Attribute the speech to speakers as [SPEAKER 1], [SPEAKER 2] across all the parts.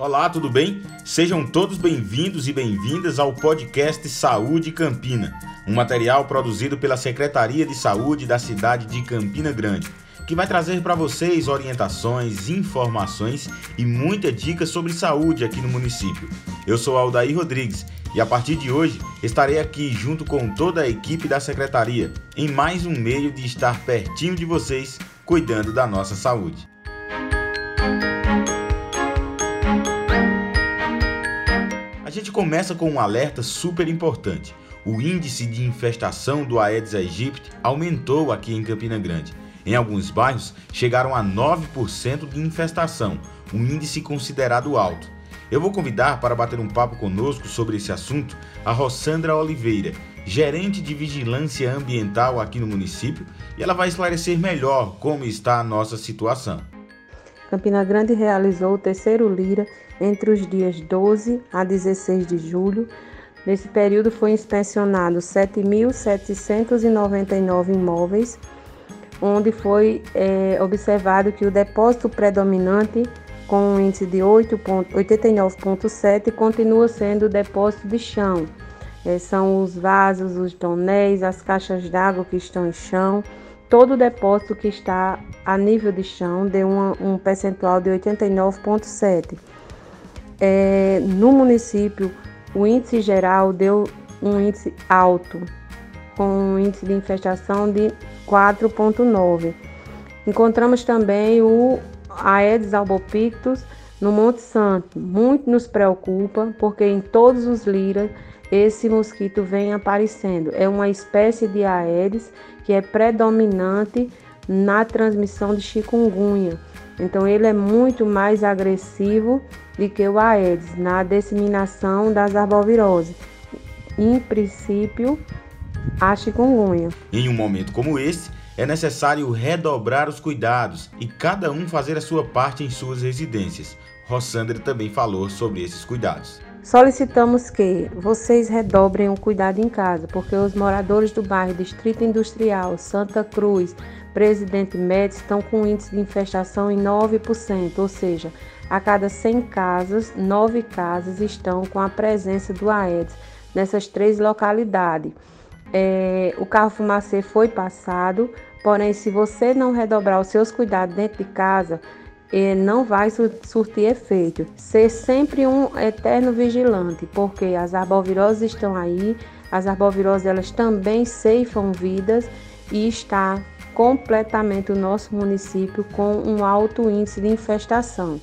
[SPEAKER 1] Olá, tudo bem? Sejam todos bem-vindos e bem-vindas ao podcast Saúde Campina, um material produzido pela Secretaria de Saúde da cidade de Campina Grande, que vai trazer para vocês orientações, informações e muita dica sobre saúde aqui no município. Eu sou Aldair Rodrigues e a partir de hoje estarei aqui junto com toda a equipe da secretaria em mais um meio de estar pertinho de vocês, cuidando da nossa saúde. Gente começa com um alerta super importante. O índice de infestação do Aedes aegypti aumentou aqui em Campina Grande. Em alguns bairros, chegaram a 9% de infestação, um índice considerado alto. Eu vou convidar para bater um papo conosco sobre esse assunto a Rossandra Oliveira, gerente de vigilância ambiental aqui no município, e ela vai esclarecer melhor como está a nossa situação.
[SPEAKER 2] Campina Grande realizou o terceiro Lira entre os dias 12 a 16 de julho. Nesse período foi inspecionado 7.799 imóveis, onde foi é, observado que o depósito predominante, com um índice de 89,7, continua sendo o depósito de chão. É, são os vasos, os tonéis, as caixas d'água que estão em chão todo o depósito que está a nível de chão deu uma, um percentual de 89,7. É, no município, o índice geral deu um índice alto, com um índice de infestação de 4,9. Encontramos também o Aedes albopictus no Monte Santo. Muito nos preocupa, porque em todos os liras esse mosquito vem aparecendo. É uma espécie de Aedes que é predominante na transmissão de chikungunya. Então ele é muito mais agressivo do que o Aedes na disseminação das arboviroses. Em princípio, a chikungunya.
[SPEAKER 1] Em um momento como esse, é necessário redobrar os cuidados e cada um fazer a sua parte em suas residências. Rossandra também falou sobre esses cuidados.
[SPEAKER 2] Solicitamos que vocês redobrem o cuidado em casa, porque os moradores do bairro Distrito Industrial, Santa Cruz, Presidente Médici estão com índice de infestação em 9%, ou seja, a cada 100 casas, 9 casas estão com a presença do Aedes nessas três localidades. É, o carro fumacê foi passado, porém, se você não redobrar os seus cuidados dentro de casa, não vai surtir efeito. Ser sempre um eterno vigilante, porque as arboviroses estão aí, as arboviroses elas também ceifam vidas e está completamente o nosso município com um alto índice de infestação.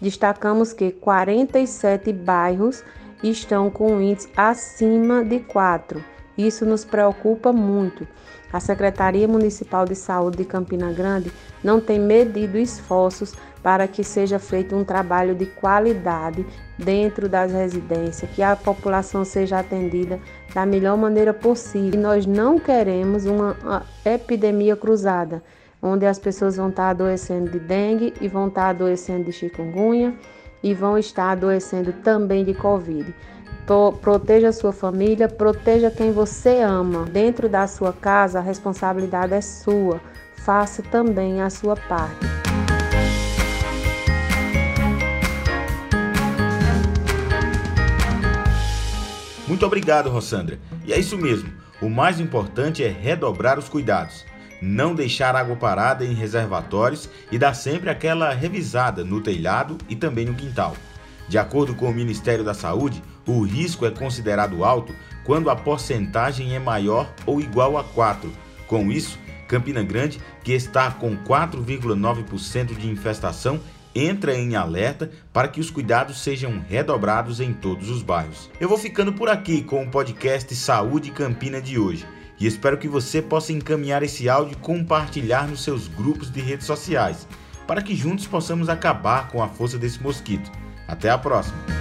[SPEAKER 2] Destacamos que 47 bairros estão com um índice acima de 4. Isso nos preocupa muito. A Secretaria Municipal de Saúde de Campina Grande não tem medido esforços para que seja feito um trabalho de qualidade dentro das residências, que a população seja atendida da melhor maneira possível. E nós não queremos uma epidemia cruzada, onde as pessoas vão estar adoecendo de dengue e vão estar adoecendo de chikungunya e vão estar adoecendo também de Covid proteja sua família, proteja quem você ama. Dentro da sua casa, a responsabilidade é sua. Faça também a sua parte.
[SPEAKER 1] Muito obrigado, Rossandra. E é isso mesmo. O mais importante é redobrar os cuidados. Não deixar água parada em reservatórios e dar sempre aquela revisada no telhado e também no quintal. De acordo com o Ministério da Saúde, o risco é considerado alto quando a porcentagem é maior ou igual a 4. Com isso, Campina Grande, que está com 4,9% de infestação, entra em alerta para que os cuidados sejam redobrados em todos os bairros. Eu vou ficando por aqui com o podcast Saúde Campina de hoje e espero que você possa encaminhar esse áudio e compartilhar nos seus grupos de redes sociais, para que juntos possamos acabar com a força desse mosquito. Até a próxima!